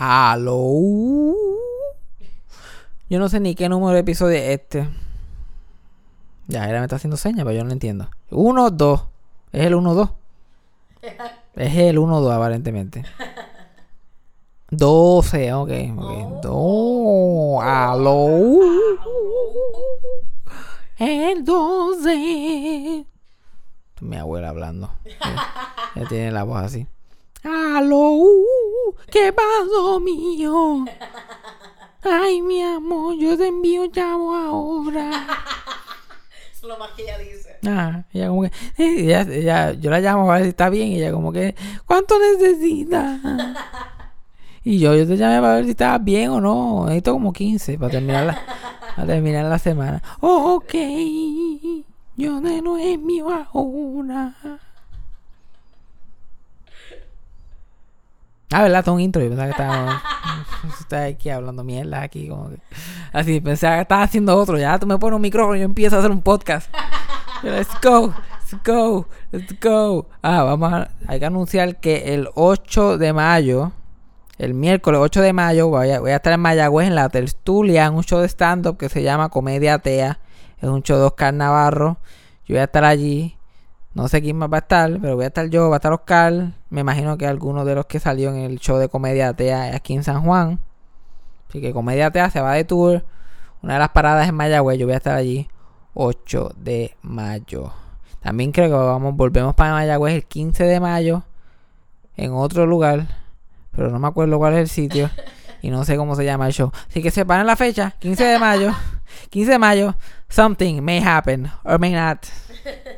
Aló. Yo no sé ni qué número de episodio es este. Ya, era me está haciendo señas, pero yo no lo entiendo. 1, 2. Es el 1, 2. Es el 1, 2, aparentemente. 12, ok. ok. Do, aló. El 12. Mi abuela hablando. Ella tiene la voz así. Aló, ¿qué pasó, mío? Ay, mi amor, yo te envío chavo ahora. Es lo más que ella dice. Ah, ella como que, ella, ella- yo la llamo a ver si está bien, y ella como que, ¿cuánto necesitas? Y yo, yo te llamé para ver si estabas bien o no. Necesito como 15 para terminar la, para terminar la semana. Oh, ok. Yo de no es mío ahora. Ah, ¿verdad? Todo un intro. Yo pensaba que estaba, aquí hablando mierda aquí. Como que, así, pensaba que estaba haciendo otro. Ya tú me pones un micrófono y yo empiezo a hacer un podcast. Let's go, let's go, let's go. Ah, vamos a, hay que anunciar que el 8 de mayo, el miércoles 8 de mayo, voy a, voy a estar en Mayagüez en la tertulia, en un show de stand-up que se llama Comedia Atea. Es un show de Oscar Navarro. Yo voy a estar allí. No sé quién más va a estar, pero voy a estar yo, va a estar Oscar. Me imagino que alguno de los que salió en el show de Comedia Atea aquí en San Juan. Así que Comedia Atea se va de tour. Una de las paradas en Mayagüez, yo voy a estar allí 8 de mayo. También creo que vamos, volvemos para Mayagüez el 15 de mayo en otro lugar, pero no me acuerdo cuál es el sitio y no sé cómo se llama el show. Así que separen la fecha, 15 de mayo. 15 de mayo, something may happen or may not.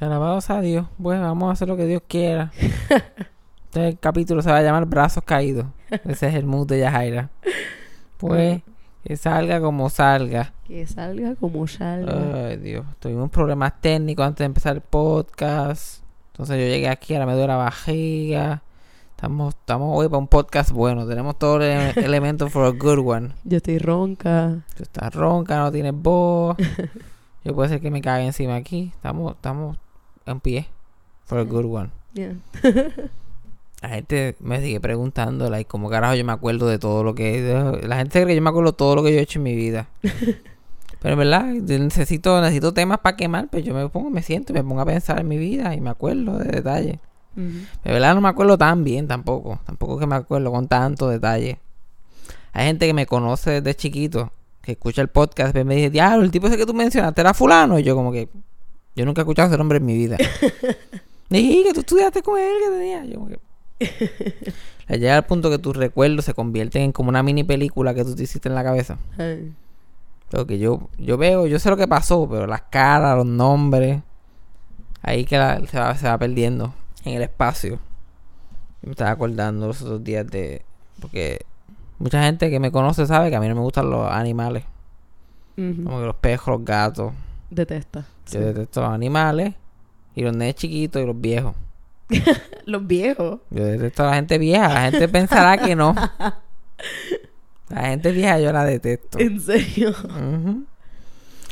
Alabados a Dios. Pues vamos a hacer lo que Dios quiera. Este capítulo se va a llamar Brazos Caídos. Ese es el mood de Yajaira. Pues que salga como salga. Que salga como salga. Ay, Dios. Tuvimos problemas técnicos antes de empezar el podcast. Entonces yo llegué aquí, ahora me duele la barriga. Estamos, estamos hoy para un podcast bueno. Tenemos todos los ele- elementos for a good one. Yo estoy ronca. Tú estás ronca, no tienes voz. Yo puede ser que me caiga encima aquí. Estamos, estamos en pie. For a good one. Yeah. La gente me sigue preguntando, like, ¿cómo carajo yo me acuerdo de todo lo que... La gente cree que yo me acuerdo de todo lo que yo he hecho en mi vida. Pero en verdad, necesito, necesito temas para quemar, pues yo me pongo, me siento y me pongo a pensar en mi vida y me acuerdo de detalles. Ujú. De verdad no me acuerdo tan bien tampoco. Tampoco que me acuerdo con tanto detalle. Hay gente que me conoce desde chiquito, que escucha el podcast, y me dice, diablo, el tipo ese que tú mencionaste era fulano. Y yo como que, yo nunca he escuchado ese nombre en mi vida. Dije, que tú estudiaste con él, que tenía. Yo que... Llega al punto que tus recuerdos se convierten en como una mini película que tú te hiciste en la cabeza. Ay. Lo que yo, yo veo, yo sé lo que pasó, pero las caras, los nombres, ahí que la- se, va, se va perdiendo en el espacio. Yo me estaba acordando los otros días de. Porque mucha gente que me conoce sabe que a mí no me gustan los animales. Como que los perros, los gatos. Detesta. Yo detesto los animales. Y los nenes chiquitos y los viejos. Los viejos. Yo detesto a la gente vieja. La gente pensará que no. La gente vieja yo la detesto. En serio.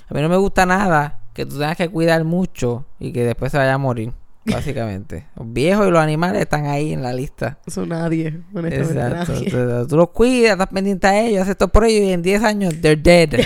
A mí no me gusta nada que tú tengas que cuidar mucho y que después se vaya a morir, básicamente. los viejos y los animales están ahí en la lista. Eso nadie. Honestamente Exacto. nadie. Tú, tú los cuidas, estás pendiente a ellos, haces esto por ellos y en 10 años they're dead.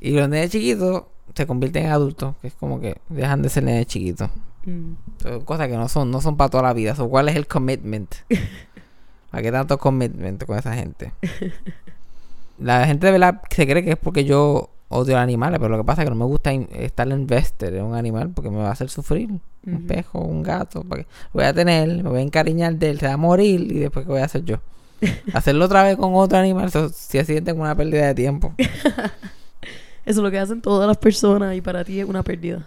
Y los nenes chiquitos se convierten en adultos, que es como que dejan de ser nenes chiquitos. Mm. Son cosas que no son, no son para toda la vida. So, ¿Cuál es el commitment? ¿Para qué tanto commitment con esa gente? La gente de verdad se cree que es porque yo odio a los animales, pero lo que pasa es que no me gusta estar invested en un animal porque me va a hacer sufrir. Un pejo, un gato, voy a tener, me voy a encariñar de él, se va a morir y después ¿qué voy a hacer yo? Hacerlo otra vez con otro animal, eso se siente como una pérdida de tiempo. Eso es lo que hacen todas las personas y para ti es una pérdida.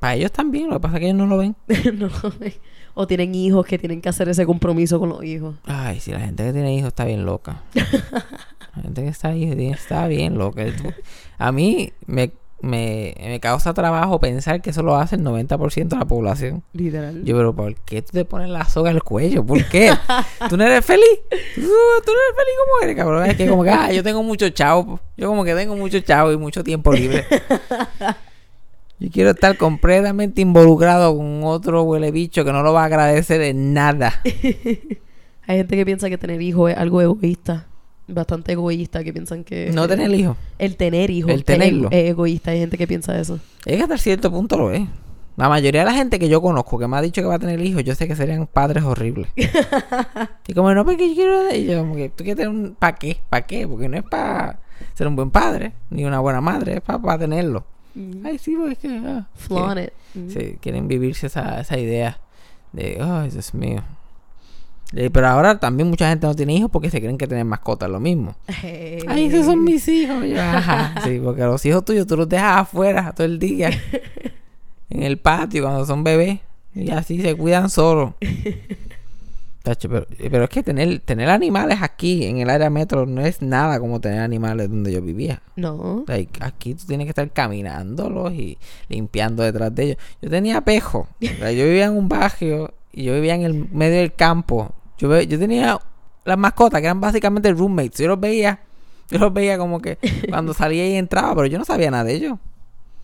Para ellos también, lo que pasa es que ellos no lo ven. No lo ven. o tienen hijos que tienen que hacer ese compromiso con los hijos. Ay, si la gente que tiene hijos está bien loca. La gente gente que está ahí está bien loca. A mí me, me, me causa trabajo pensar que eso lo hace el 90% de la población. Literal. Yo, pero ¿por qué tú te pones la soga al cuello? ¿Por qué? ¿Tú no eres feliz? ¿Tú, tú no eres feliz como eres, cabrón? Es que como que, ah, yo tengo mucho chavo. Yo como que tengo mucho chavo y mucho tiempo libre. Yo quiero estar completamente involucrado con otro huele bicho que no lo va a agradecer en nada. Hay gente que piensa que tener hijos es algo egoísta. Bastante egoísta, que piensan que... No tener hijos. El tener hijos. El tenerlo. Es, egoísta. Hay gente que piensa eso. Es que hasta cierto punto lo es. La mayoría de la gente que yo conozco que me ha dicho que va a tener hijos, yo sé que serían padres horribles. y como no, porque yo quiero. Y yo, como que tú quieres tener un. ¿Para qué? ¿Para qué? Porque no es para ser un buen padre, ni una buena madre, es para tenerlo. Ay, sí, porque es que. ah, Flaunt quieren- it. Mm. Sí, quieren vivirse esa, esa idea de, ay, Dios mío. Eh, pero ahora también mucha gente no tiene hijos porque se creen que tener mascotas es lo mismo. Hey. Ay, esos son mis hijos. Yo, ajá. Sí, porque los hijos tuyos tú los dejas afuera todo el día. en el patio cuando son bebés. Y así se cuidan solos. Pero, pero es que tener, tener animales aquí en el área metro no es nada como tener animales donde yo vivía. No. Like, aquí tú tienes que estar caminándolos y limpiando detrás de ellos. Yo tenía pejo. O sea, yo vivía en un barrio y yo vivía en el medio del campo. Yo, yo tenía las mascotas que eran básicamente roommates. Yo los veía. Yo los veía como que cuando salía y entraba, pero yo no sabía nada de ellos.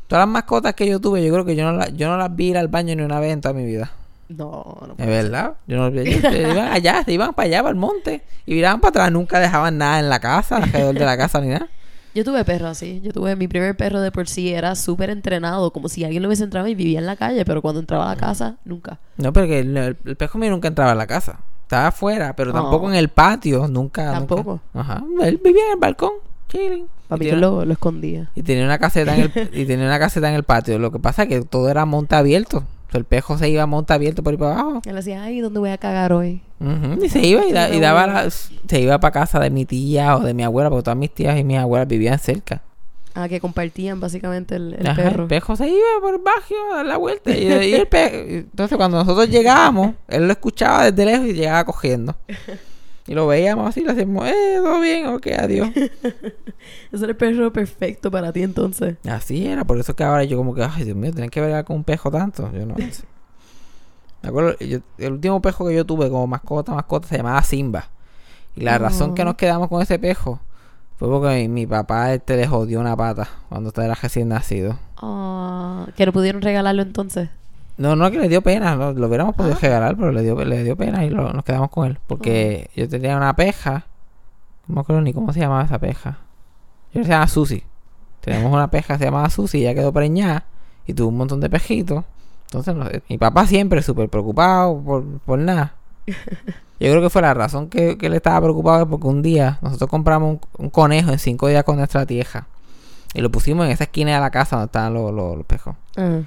Todas las mascotas que yo tuve, yo creo que yo no, la- yo no las vi ir al baño ni una vez en toda mi vida. No, no Es verdad. Yo no, ellos se iban allá, se iban para allá, para el monte. Y miraban para atrás. Nunca dejaban nada en la casa, alrededor de la casa ni nada. Yo tuve perro así. Yo tuve mi primer perro de por sí. Era súper entrenado. Como si alguien lo hubiese entrado y vivía en la calle. Pero cuando entraba a la casa, nunca. No, porque el, el, el pejo mío nunca entraba a la casa. Estaba afuera, pero tampoco Oh. en el patio. Nunca. Tampoco. nunca. Ajá. Él vivía en el balcón, chilling. Mí tenía- lo, lo escondía. Y tenía una caseta en el, y tenía una caseta en el patio. Lo que pasa es que todo era monte abierto. O sea, el pejo se iba a monte abierto por ahí para abajo. Él decía, ay, ¿dónde voy a cagar hoy? Ujú, Y se iba y, da- y daba la- se iba para casa de mi tía o de mi abuela, porque todas mis tías y mis abuelas vivían cerca. Ah, que compartían básicamente el, el Ajá, perro. El pejo se iba por el barrio a dar la vuelta. Y, y el pe- entonces cuando nosotros llegábamos, él lo escuchaba desde lejos y llegaba cogiendo. Y lo veíamos así, le hacíamos, eh, todo bien, ok, adiós. Ese era el perro perfecto para ti entonces. Así era, por eso que ahora yo como que, ay, Dios mío, tener que ver con un pejo tanto. Yo no sé. Me acuerdo, yo- el último pejo que yo tuve como mascota, mascota, se llamaba Simba. Y la razón que nos quedamos con ese pejo fue porque mi, papá este, le jodió una pata cuando estaba recién nacido. Ah, que no pudieron regalarlo entonces. No, no que le dio pena, no, lo hubiéramos podido Ah. regalar, pero le dio, le dio pena y lo- nos quedamos con él. Porque yo tenía una peja, no me acuerdo ni cómo se llamaba esa peja. Yo se llama Susi. Tenemos una peja que se llamaba Susi, ya quedó preñada y tuvo un montón de pejitos. Entonces, no mi papá siempre súper preocupado por, por nada. Yo creo que fue la razón que, que él estaba preocupado es porque un día nosotros compramos un, un conejo en cinco días con nuestra tieja. Y lo pusimos en esa esquina de la casa donde estaban los, los- los pejos. Ah.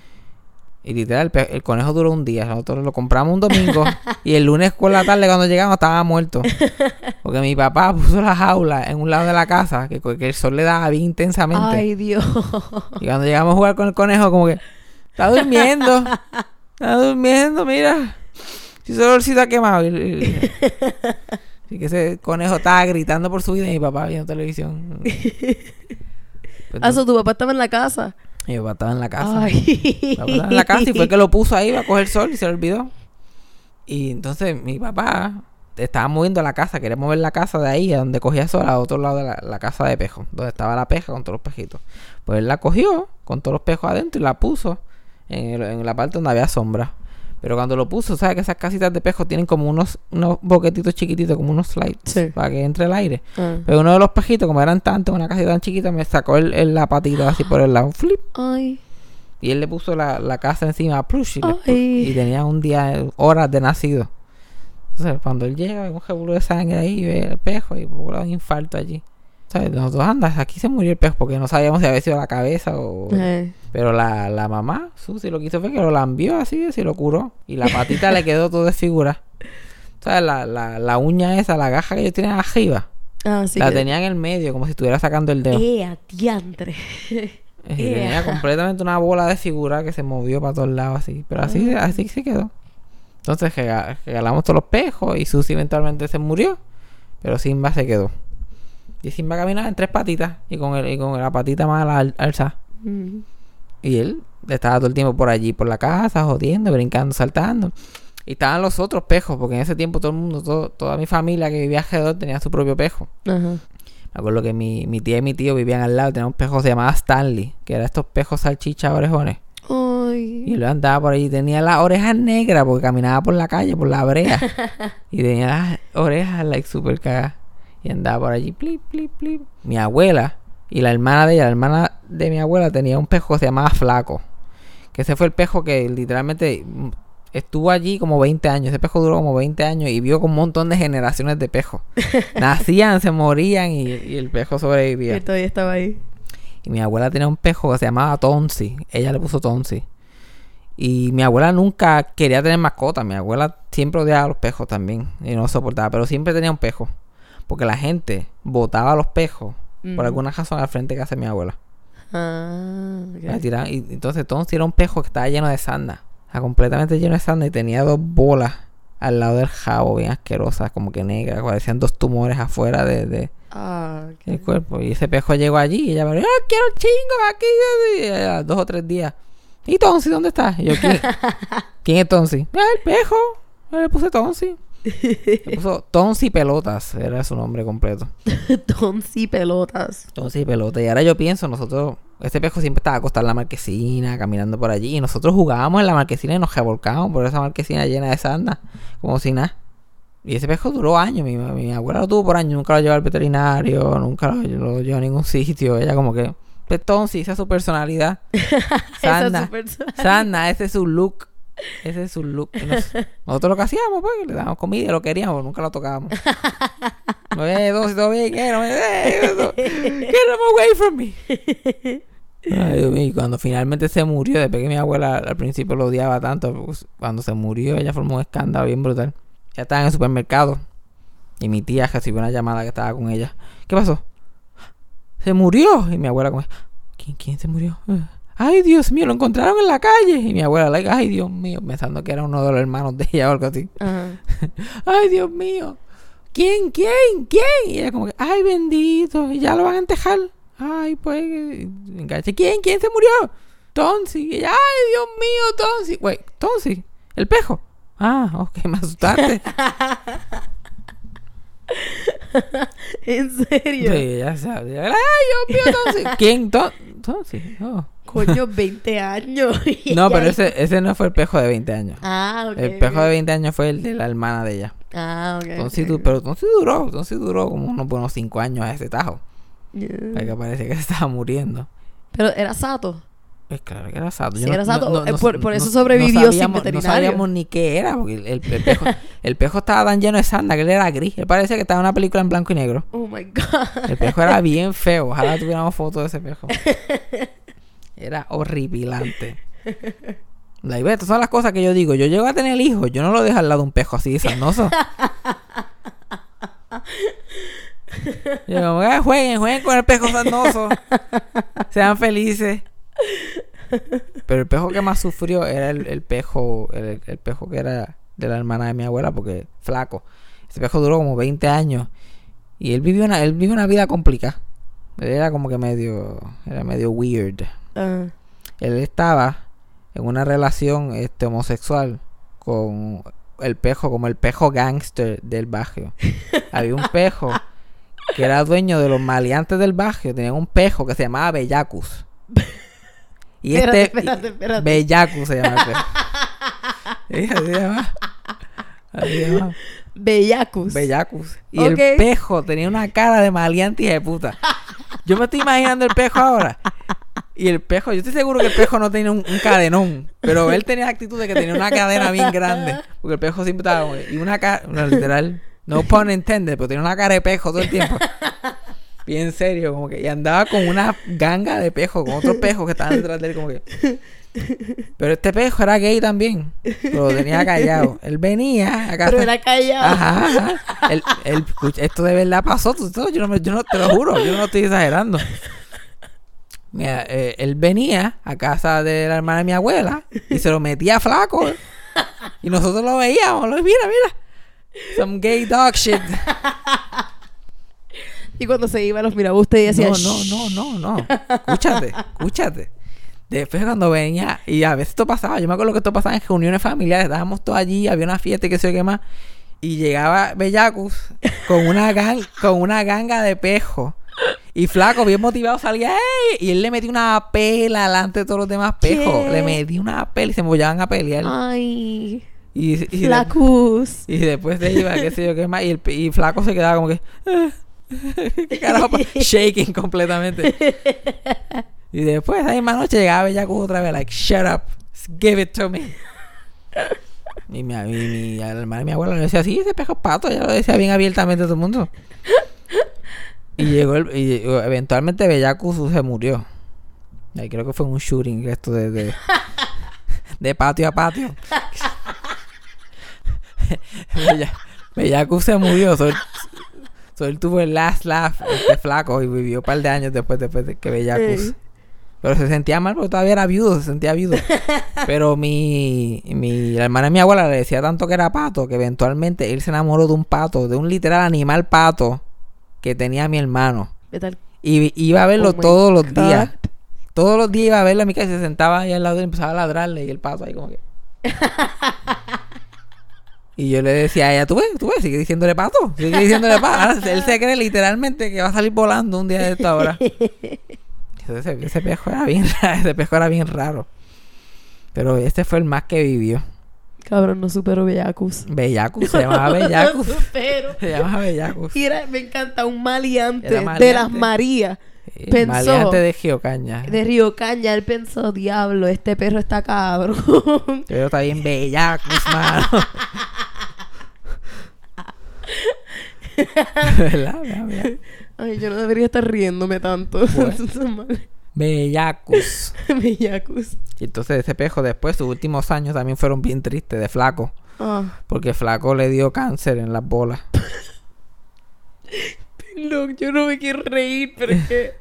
Y literal, el, pe- el conejo duró un día. Nosotros lo compramos un domingo. y el lunes por la tarde, cuando llegamos, estaba muerto. Porque mi papá puso la jaula en un lado de la casa, que, que el sol le daba bien intensamente. Ay, Dios. Y cuando llegamos a jugar con el conejo, como que está durmiendo. Está durmiendo, mira. Si solo el ha quemado. Y que ese conejo estaba gritando por su vida y mi papá viendo televisión. Ah, tu papá estaba en la casa. mi papá estaba en la casa. Ay. Mi papá estaba en la casa y fue que lo puso ahí para coger sol y se olvidó. Y entonces mi papá estaba moviendo la casa, quería mover la casa de ahí, a donde cogía sol, a otro lado de la, la casa de pejo, donde estaba la peja con todos los pejitos. Pues él la cogió con todos los pejos adentro y la puso en, el- en la parte donde había sombra. Pero cuando lo puso, ¿sabes que esas casitas de pejo tienen como unos, unos boquetitos chiquititos, como unos slides, Sí. para que entre el aire? Ah. Pero uno de los pejitos, como eran tantos, una casita tan chiquita, me sacó el, el- la patita así por el lado, flip. Ay. Y él le puso la, la casa encima a Plush y, le tenía un día, horas de nacido. Entonces, cuando él llega, ve un revuelo de sangre ahí, ve el pejo y un infarto allí. ¿Sabes? Nosotros andas, aquí se murió el pejo porque no sabíamos si había sido la cabeza o... Eh. Pero la, la mamá, Susi, lo que hizo fue que lo lambió así, así lo curó. Y la patita le quedó todo desfigurada. ¿Sabes? La, la, la uña esa, la gaja que ellos tienen arriba, Ah, sí. la que- tenía en el medio, como si estuviera sacando el dedo. ¡Eh, a diantre! Y tenía Ea. completamente una bola de figura que se movió para todos lados así. Pero así, Ah. así se quedó. Entonces rega- regalamos todos los pejos y Susi eventualmente se murió. Pero Simba se quedó. Y Simba caminaba en tres patitas y con, el, y con la patita más al, alza. Y él estaba todo el tiempo por allí, por la casa, jodiendo, brincando, saltando. Y estaban los otros pejos, porque en ese tiempo todo el mundo, todo- toda mi familia que vivía alrededor tenía su propio pejo. Ajá. Me acuerdo que mi, mi tía y mi tío vivían al lado, tenían un pejo que se llamaba Stanley, que era estos pejos salchicha orejones. Y él andaba por ahí, tenía las orejas negras porque caminaba por la calle, por la brea. y tenía las orejas, like, super cagadas. Y andaba por allí, plip, plip, plip. Mi abuela y la hermana de ella, la hermana de mi abuela, tenía un pejo que se llamaba Flaco. Que ese fue el pejo que literalmente estuvo allí como 20 años. Ese pejo duró como 20 años y vio con un montón de generaciones de pejos. Nacían, se morían y, y el pejo sobrevivía. Que todavía estaba ahí. Y mi abuela tenía un pejo que se llamaba Tonsi. Ella le puso Tonsi. Y mi abuela nunca quería tener mascota. Mi abuela siempre odiaba a los pejos también. Y no soportaba. Pero siempre tenía un pejo. Porque la gente botaba los pejos. Por alguna razón al frente que hace mi abuela. Ah, ok. La tiraban- y entonces Tonsi era un pejo que estaba lleno de sanda. Sea, completamente lleno de sanda. Y tenía dos bolas al lado del jabo bien asquerosas. Como que negras. Parecían dos tumores afuera de- de, Ah, ok. el cuerpo. Y ese pejo llegó allí y ella me dijo, ¡Ah, quiero un chingo aquí! Y dos o tres días. ¿Y Tonsi dónde está? Y yo, ¿quién, ¿quién es Tonsi? Ah, el pejo. Yo le puse Tonsi. Le puso Tonsi Pelotas, era su nombre completo. Tonsi pelotas. Tonsi Pelotas. Y ahora yo pienso, nosotros, este pejo siempre estaba acostado en la marquesina, caminando por allí. Y nosotros jugábamos en la marquesina y nos revolcábamos por esa marquesina llena de sanda, como si nada. Y ese pejo duró años. Mi, mi abuela lo tuvo por años. Nunca lo llevó al veterinario. Nunca lo, lo llevó a ningún sitio. Ella como que... Pues Tonsi, esa es su personalidad. Esa Sanda. es su personalidad. Sanda, ese es su look. Ese es su look. Nos- nosotros lo que hacíamos, pues, le dábamos comida, lo queríamos, nunca lo tocábamos. No, eh, Tonsi, todo bien, eh, no me... Eh. Get him away from me. Ay, Dios mío, y cuando finalmente se murió, después que mi abuela al principio lo odiaba tanto, pues, cuando se murió ella formó un escándalo bien brutal. Ya estaba en el supermercado y mi tía recibió una llamada que estaba con ella. ¿Qué pasó? Se murió. Y mi abuela como, ¿quién, quién se murió? Ay, Dios mío, lo encontraron en la calle. Y mi abuela, like, ay, Dios mío, pensando que era uno de los hermanos de ella o algo así. Ajá. Ay, Dios mío. ¿Quién? ¿Quién? ¿Quién? Y ella como que, ay, bendito, y ya lo van a entejar. Ay, pues, enganche. ¿quién? ¿Quién se murió? Tonsi. Y ella, ay, Dios mío, Tonsi. Güey, Tonsi, el pejo. Ah, ok, me asustaste. ¿En serio? sí, ya sabes. Ay, Dios mío, Tonsi. ¿Quién? Ton- Tonsi. Oh. Coño, 20 años. No, pero ese, ese no fue el pejo de 20 años. Ah, ok. el pejo de 20 años fue el de la hermana de ella. Ah, ok. Ok. pero Tonsi duró, Tonsi duró como unos buenos 5 años a ese tajo. Yeah. Que parece que se estaba muriendo. Pero era sato. Pues claro que era sato. Sí, era sato. Eh, por- por eso sobrevivió sin veterinario. No sabíamos ni qué era, porque el, el- el pejo, el pejo estaba tan lleno de sanda que él era gris. Él parecía que estaba en una película en blanco y negro. Oh my god. El pejo era bien feo. Ojalá tuviéramos fotos de ese pejo. Era horripilante. Las cosas que yo digo. Yo llego a tener hijos, yo no lo dejo al lado de un pejo así sanoso. Yo "Ah, jueguen, jueguen con el pejo sanoso. Sean felices. Pero el pejo que más sufrió era el, pejo, el, el pejo que era de la hermana de mi abuela, porque flaco. Ese pejo duró como 20 años. Y él vivió una, él vivió una vida complicada. Era como que medio, era medio weird. Ah, Él estaba en una relación este, homosexual con el pejo, como el pejo gangster del barrio. Había un pejo que era dueño de los maleantes del barrio. Tenían un pejo que se llamaba Bellacus. Y Espérate, este. espérate, espérate. Bellacus se llama el pejo. Sí, así se llama. Así se llama. Bellacus. Bellacus. Y el pejo tenía una cara de maleante y de puta. Yo me estoy imaginando el pejo ahora. Y el pejo, yo estoy seguro que el pejo no tenía un, un cadenón. Pero él tenía la actitud de que tenía una cadena bien grande. Porque el pejo siempre estaba como- Y una cara, no, literal, no pun intended, pero tenía una cara de pejo todo el tiempo. Bien serio, como que. Y andaba con una ganga de pejo, con otros pejos que estaban detrás de él, como que. Pero este pejo era gay también. Pero lo tenía callado. Él venía a casa. Pero era callado. Ajá, ajá. Él- él- escucha, esto de verdad pasó. yo, no, yo no te lo juro, yo no estoy exagerando. Mira, eh, él venía a casa de la hermana de mi abuela y se lo metía flaco. Y nosotros lo veíamos. lo- mira, mira. Some gay dog shit. Y cuando se iba los miraba usted y decía... no, no, no, no, no. Escúchate, escúchate. Después cuando venía, y a veces esto pasaba, yo me acuerdo que esto pasaba en reuniones familiares, estábamos todos allí, había una fiesta y qué sé yo qué más, y llegaba Bellacus con una con una ganga de pejo. Y flaco, bien motivado, salía, ¡ey! Y él le metió una pela delante de todos los demás pejos. ¿Qué? Le metí una pela y se mollaban a pelear. Ay, y, y de- flacus. y después de iba, qué sé yo qué más. Y, el, y flaco se quedaba como que. ¿Qué carajo? Shaking completamente. Y después, esa misma noche llegaba Bellaco otra vez, like, shut up, give it to me. Y mi, mi, mi hermana y mi abuela le decía, sí, ese pejo es pato. Ella lo decía bien abiertamente a todo el mundo. Y llegó, el, y eventualmente Bellaco se murió. Ahí creo que fue un shooting esto de, de, de patio a patio. Bella- Bellacu se murió. So, él- so, él tuvo el last laugh, este flaco, y vivió un par de años después, después de que Bellacus. Ey. Pero se sentía mal porque todavía era viudo, se sentía viudo. Pero mi, mi la hermana de mi abuela le decía tanto que era pato que eventualmente él se enamoró de un pato, de un literal animal pato que tenía mi hermano. ¿Qué tal? Y iba a verlo Oh todos los God. días. Todos los días iba a verlo a mi casa y se sentaba ahí al lado y empezaba a ladrarle y el pato ahí como que... y yo le decía a ella, tú ves, tú ves, sigue diciéndole pato, sigue diciéndole pato. Él se cree literalmente que va a salir volando un día de esta hora. Ese, ese pejo era bien raro, ese pejo era bien raro. Pero este fue el más que vivió. Cabrón, no supero Bellacus. Bellacus, se llamaba Bellacus. No supero. Se llamaba Bellacus. Y era- me encanta, un maleante, de las Marías El pensó- maleante de Geocaña. de Río Caña. Él pensó, diablo, este perro está cabrón. Pero está bien Bellacus, mano. ¿Verdad? Ay, yo no debería estar riéndome tanto. Bueno. Bellacus. Bellacus. Y entonces ese pejo después, sus últimos años también fueron bien tristes de flaco. Ah, Porque flaco le dio cáncer en las bolas. loco, yo no me quiero reír, pero es que...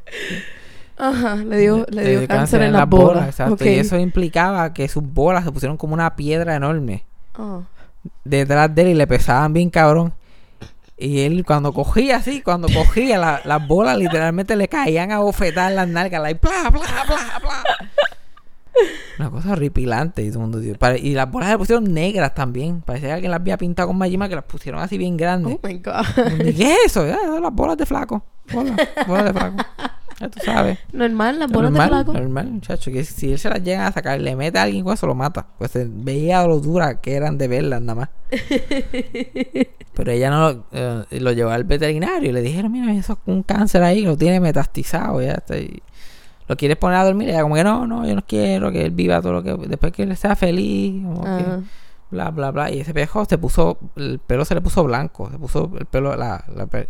Ajá, le dio, le dio cáncer, en las bolas. Exacto. Ok. Y eso implicaba que sus bolas se pusieron como una piedra enorme Ah. detrás de él y le pesaban bien cabrón. Y él cuando cogía así, cuando cogía la- las bolas literalmente le caían a bofetar las nalgas, like, bla, bla, bla, bla. Una cosa horripilante y todo el mundo Y las bolas se pusieron negras también. Parecía que alguien las había pintado con Majima que las pusieron así bien grandes. Oh my God. ¿Y ¿Qué es eso? Las bolas de flaco. Bolas, bolas de flaco. Ya tú sabes. Normal, las bolas normal, de flaco. Normal, muchacho. Que si él se las llega a sacar le mete a alguien con eso, lo mata. Pues se veía lo duras que eran de verlas nada más. Pero ella no lo, eh, lo llevó al veterinario y le dijeron, mira, eso es un cáncer ahí, lo tiene metastizado. Ya está. y ¿Lo quieres poner a dormir? Y ella como que no, no, yo no quiero que él viva todo lo que... Después que él sea feliz, como que bla, bla, bla. Y ese pejo se puso, el pelo se le puso blanco, se puso el pelo, la,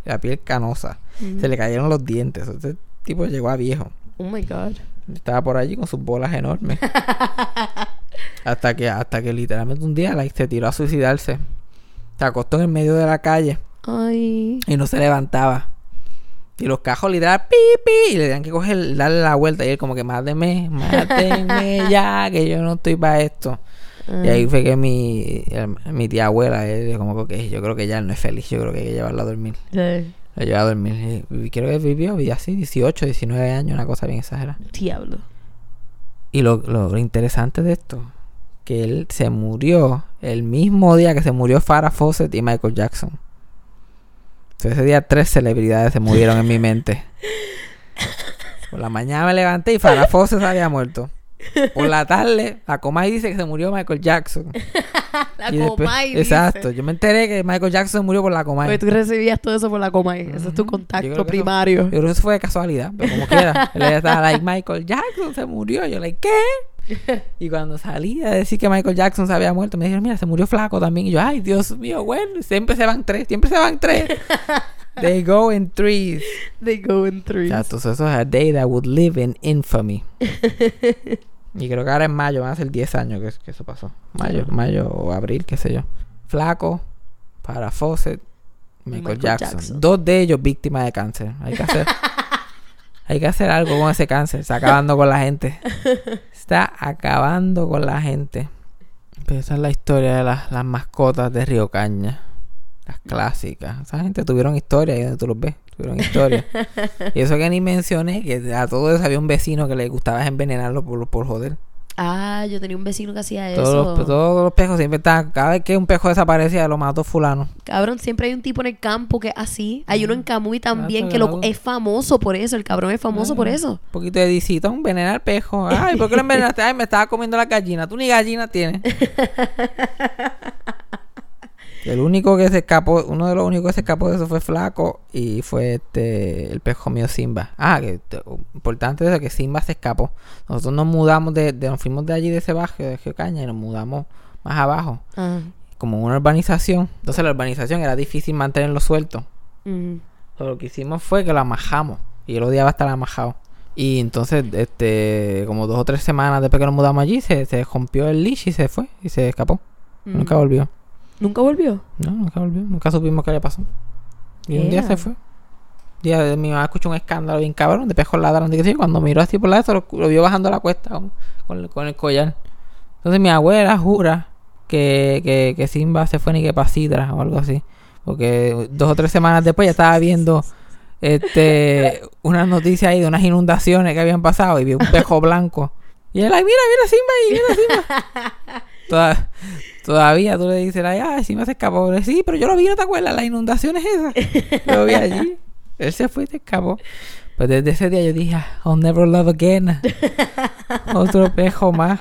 la, piel canosa. Se le cayeron los dientes. Ese tipo llegó a viejo. Oh my God. Estaba por allí con sus bolas enormes. hasta que hasta que literalmente un día like, se tiró a suicidarse. Se acostó en el medio de la calle Ay. y no se levantaba. Y los cajos literal, pi, pi, y le tenían que coger, darle la vuelta. Y él como que, máteme, mátenme ya, que yo no estoy para esto. Y ahí fue que mi, mi tía abuela, él, como que yo creo que ya él no es feliz, yo creo que hay que llevarlo a dormir. Sí. Lo lleva a dormir. Y, creo que vivió, vivió así, 18, 19 años, una cosa bien exagerada. Diablo. Y lo, lo, lo interesante de esto, que él se murió el mismo día que se murió Farrah Fawcett y Michael Jackson. Entonces, ese día tres celebridades se murieron en mi mente. Por la mañana me levanté y Farrah Fawcett había muerto. Por la tarde, la Comay dice que se murió Michael Jackson. La Y después- Comay dice. Exacto. Yo me enteré que Michael Jackson murió por la Comay. Porque tú recibías todo eso por la Comay. Ese es tu. Yo contacto eso- primario. Yo creo que eso fue de casualidad, pero como quiera. Él estaba like, Michael Jackson se murió. Yo like, ¿qué? Y cuando salí a decir que Michael Jackson se había muerto, me dijeron, mira, se murió flaco también. Y yo, ay, Dios mío, bueno, siempre se van tres, siempre se van tres. They go in threes. They go in threes. Exacto, so eso es a day that would live in infamy. Y creo que ahora en mayo van a ser 10 años que, que eso pasó. Mayo, mayo o abril, qué sé yo. Flaco, para Fawcett, Michael, Michael Jackson. Jackson. Dos de ellos víctimas de cáncer. Hay que hacer, hay que hacer algo con ese cáncer. Está acabando con la gente. Está acabando con la gente. Pero esa es la historia de las, las mascotas de Río Caña. Las clásicas. Esa gente tuvieron historia ahí donde tú los ves. Hubieron historias. y eso que ni mencioné, que a todo eso había un vecino que le gustaba envenenarlo por, por joder. Ah, yo tenía un vecino que hacía eso. Todos los, todos los pejos siempre estaban, cada vez que un pejo desaparecía, lo mató fulano. Cabrón, siempre hay un tipo en el campo que es así. Hay uno en Camuy también Ah, que lo, claro. es famoso por eso. El cabrón es famoso por eso. Un poquito de disito, envenenar al pejo. Ay, ¿por qué lo envenenaste? Ay, me estaba comiendo la gallina. Tú ni gallina tienes. El único que se escapó, uno de los únicos que se escapó de eso fue Flaco y fue este el pejo mío Simba. Ah, que te- importante eso que Simba se escapó. Nosotros nos mudamos de, de- nos fuimos de allí de ese barrio de Geocaña y nos mudamos más abajo, Ah, como una urbanización. Entonces la urbanización era difícil mantenerlo suelto. mm. Lo que hicimos fue que lo amajamos. Y él odiaba estar amajado. Y entonces, este, como dos o tres semanas después que nos mudamos allí, se, se rompió el leash y se fue. Y se escapó. Mm. Nunca volvió. ¿Nunca volvió? No, nunca volvió. Nunca supimos qué le pasó. Y un día se fue. Un día de- mi mamá escuchó un escándalo bien cabrón de pejos ladrando. Y cuando miró así por la eso, lo, lo vio bajando la cuesta con, con el, con el collar. Entonces mi abuela jura que, que, que Simba se fue ni que pa' Sidra o algo así. Porque dos o tres semanas después ya estaba viendo este unas noticias ahí de unas inundaciones que habían pasado y vio un pejo blanco. Y él, ay, mira, mira Simba ahí, mira Simba. Toda- todavía tú le dices, ay, ay, Simba se escapó. Sí, pero yo lo vi, ¿no te acuerdas? Las inundaciones esas. Lo vi allí. Él se fue y se escapó. Pues desde ese día yo dije, "Ah, I'll never love again. Otro pejo más.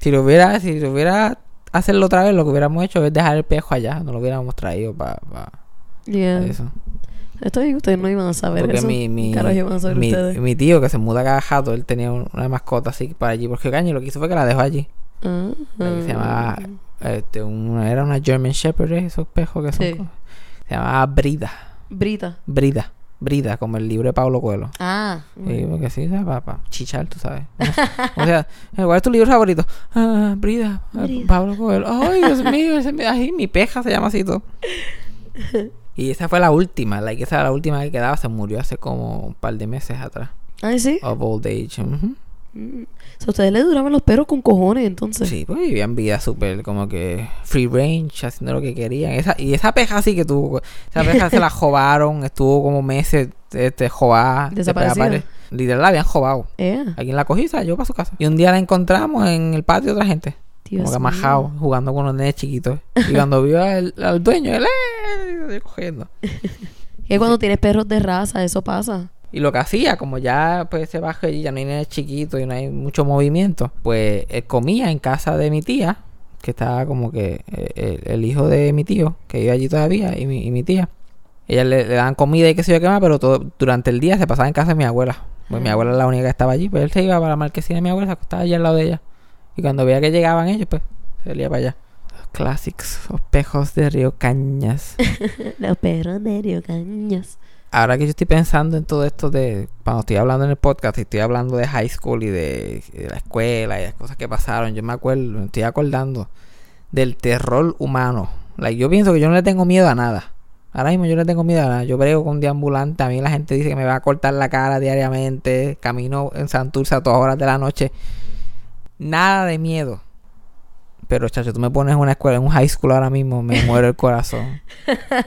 Si lo hubiera, si lo hubiera hacerlo otra vez, lo que hubiéramos hecho es dejar el pejo allá. No lo hubiéramos traído para Yeah. eso. Esto ustedes no iban a saber Porque eso. mi, mi, ¿Qué carajo iban a saber mi, ustedes? mi tío que se muda cada jato, él tenía un- una mascota así para allí. Porque caño, lo que hizo fue que la dejó allí. Que se llamaba, este, una, era una German Shepherd, ¿eh? esos pejos que son. Sí. como- Se llamaba Brida. Brita. Brida. Brida, como el libro de Pablo Coelho. Ah. Sí, porque sí, para chichar, tú sabes. O sea, ¿cuál es tu libro favorito? Ah, Brida, Brida. Pablo Coelho. Ay, Dios mío, ese, ay, mi peja se llama así todo. Y esa fue la última, la que esa era la última que quedaba, se murió hace como un par de meses atrás. Ah, sí. Of old age. ujú. Mm. O sea, ustedes le duraban los perros con cojones, entonces. Sí, pues vivían vida súper como que free range, haciendo lo que querían. Esa, y esa peja sí que tuvo, esa peja se la jobaron, estuvo como meses este, jobada. Desaparecida. Literal la habían jobado. Eh, Alguien la cogió y se llevó para su casa. Y un día la encontramos en el patio de otra gente. Dios como que amajado, jugando con unos nenes chiquitos. Y cuando vio al, al dueño, él ¡eh! cogiendo. Que cuando tienes perros de raza, eso pasa. Y lo que hacía, como ya pues se baja y ya no hay nenes chiquitos y no hay mucho movimiento, pues él comía en casa de mi tía, que estaba como que eh, el, hijo de mi tío, que vive allí todavía, y mi, y mi tía. Ella le, daban comida y qué sé yo qué más, pero todo, durante el día se pasaba en casa de mi abuela. Pues mi abuela es la única que estaba allí, pues él se iba para la marquesina de mi abuela, se acostaba allí al lado de ella. Y cuando veía que llegaban ellos, pues iba para allá. Los clásicos, los pejos de Río Cañas. Los perros de Río Cañas. Ahora que yo estoy pensando en todo esto de cuando estoy hablando en el podcast y estoy hablando de high school y de, la escuela y las cosas que pasaron, yo me acuerdo, me estoy acordando del terror humano. Yo pienso que yo no le tengo miedo a nada. Ahora mismo yo no le tengo miedo a nada. Yo brego con un deambulante. A mí la gente dice que me va a cortar la cara diariamente. Camino en Santurce a todas horas de la noche. Nada de miedo. Pero, chacho, tú me pones en una escuela, en un high school ahora mismo, me muero el corazón.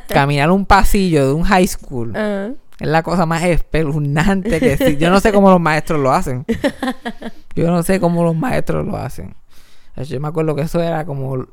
Caminar un pasillo de un high school Ah. es la cosa más espeluznante que existe. Yo no sé cómo los maestros lo hacen. Yo no sé cómo los maestros lo hacen. Yo me acuerdo que eso era como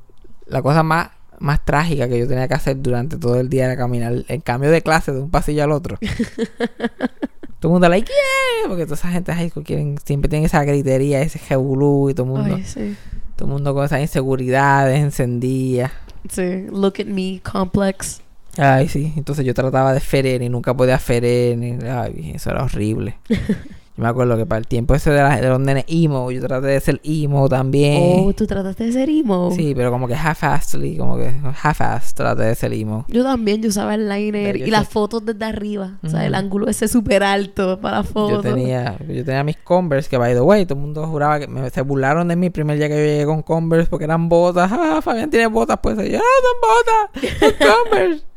la cosa más, más trágica que yo tenía que hacer durante todo el día era caminar el cambio de clase de un pasillo al otro. todo el mundo like, yeah, porque toda esa gente de high school quieren, siempre tienen esa gritería, ese jebulú y todo el mundo, Ay, sí. Todo el mundo con esas inseguridades encendidas. Sí. Look at me complex. Ay, sí. Entonces yo trataba de ferer y nunca podía ferer. Ay, eso era horrible. yo me acuerdo que para el tiempo ese de, la- de los nenes emo, yo traté de ser emo también. Oh, tú trataste de ser emo. Sí, pero como que half-assedly, como que half-assed traté de ser emo. Yo también, yo usaba el liner Yo y las fotos desde arriba. O sea, el ángulo ese súper alto para Yo fotos. tenía, yo tenía mis Converse, que by the way, todo el mundo juraba que me, se burlaron de mí el primer día que yo llegué con Converse porque eran botas. Ah, Fabián tiene botas, pues. Yo, no, son botas, son Converse.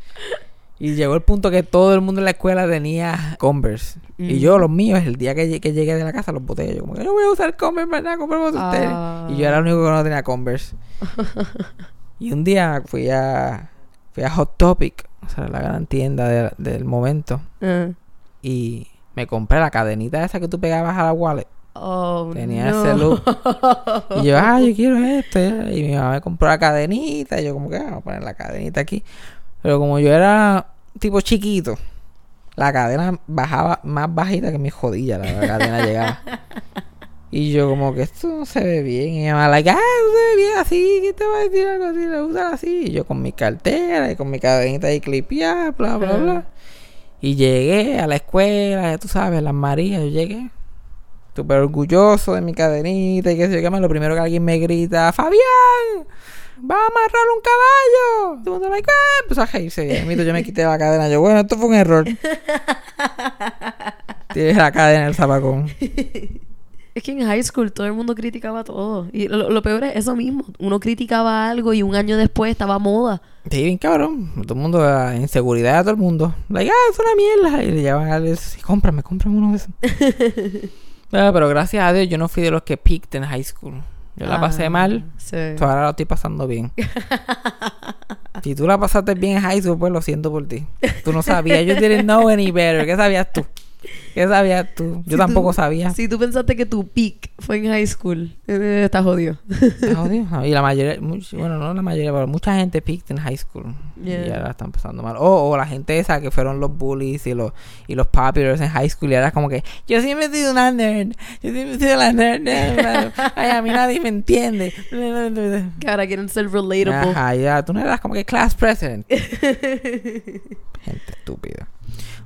Y llegó el punto que todo el mundo en la escuela tenía Converse. Y yo, los míos, el día que, que llegué de la casa, los boté. Yo, como que no voy a usar Converse, ¿verdad? Compremos ustedes. Ah. Y yo era el único que no tenía Converse. y un día fui a, fui a Hot Topic O sea, la gran tienda de- del momento. Ah. Y me compré la cadenita esa que tú pegabas a la wallet. Oh, Tenía no. ese look. Y yo, ah, yo quiero esto. Y mi mamá me compró la cadenita. Y yo, como que, ah, vamos a poner la cadenita aquí. Pero como yo era tipo chiquito, la cadena bajaba más bajita que mi jodilla. La, la cadena llegaba. Y yo, como que esto no se ve bien. Y mamá, like, ah, no se ve bien así. ¿Qué te va a decir algo así? Le gusta así. Y yo, con mi cartera y con mi cadenita ahí clipeada, bla, bla, bla. Y llegué a la escuela, ya tú sabes, las Marías, yo llegué. Súper orgulloso de mi cadenita y qué sé yo qué más. Lo primero que alguien me grita, ¡Fabián! ¡Va a amarrar un caballo! Todo el mundo, like, "Ah", Empezó a reírse. Y mito, yo me quité la cadena. Yo, bueno, esto fue un error. Tienes la cadena en el zapacón. Es que en high school todo el mundo criticaba todo. Y lo, lo peor es eso mismo. Uno criticaba algo y un año después estaba a moda. Sí, bien cabrón. Todo el mundo, la inseguridad de todo el mundo. Like, ah, es una mierda. Y le llevan a sí, cómprame, cómprame uno de esos. Ah, pero gracias a Dios yo no fui de los que peaked en high school. Yo la pasé Ah, mal. Sí. Ahora lo estoy pasando bien. si tú la pasaste bien en high school, pues lo siento por ti. Tú no sabías. You didn't know any better. ¿Qué sabías tú? ¿Qué sabías tú? Yo Si tampoco tú- sabía. Si tú pensaste que tu peak fue en high school, eh, estás jodido. Ah, jodido. Y la mayoría, much- bueno, no la mayoría, pero mucha gente peaked en high school. Yeah. Y ahora están pasando mal. O, o la gente esa que fueron los bullies y los, y los populars en high school. Y ahora como que, yo siempre he sido una nerd. Yo siempre he sido la nerd. nerd. Ay, a mí nadie me entiende. que ahora quieren ser relatable. Ajá, ya, tú no eras como que class president. Gente estúpida.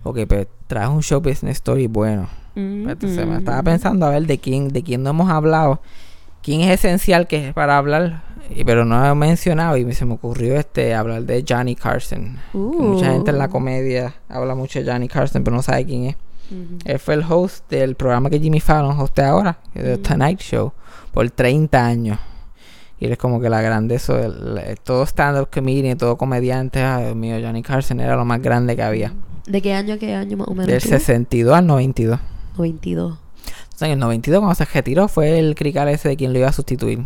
Ok, pues traje un show business story bueno. Mm, se me estaba pensando a ver de quién, de quién no hemos hablado. ¿Quién es esencial que es para hablar? Pero no he mencionado y se me ocurrió este hablar de Johnny Carson. Que Mucha gente en la Uh. comedia habla mucho de Johnny Carson, pero no sabe quién es. Ujú. Él fue el host del programa que Jimmy Fallon hostea ahora, que es The Mm. Tonight Show, por 30 años. Y él es como que la grandeza, el- todo stand-up comedian, todo comediante, ay Dios mío, Johnny Carson era lo más grande que había. ¿De qué año a qué año más o menos? Del tú? 62 al 92. 92. Entonces, en el 92, cuando se retiró, fue el crical ese de quien lo iba a sustituir.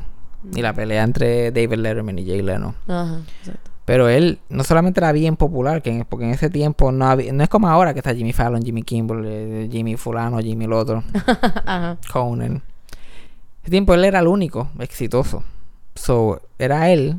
Y la pelea entre David Letterman y Jay Leno. Ajá, exacto. Pero él no solamente era bien popular, que en- porque en ese tiempo no había, no es como ahora que está Jimmy Fallon, Jimmy Kimball, eh, Jimmy Fulano, Jimmy el otro, Ajá. Conan. Ese tiempo él era el único exitoso. So, era él,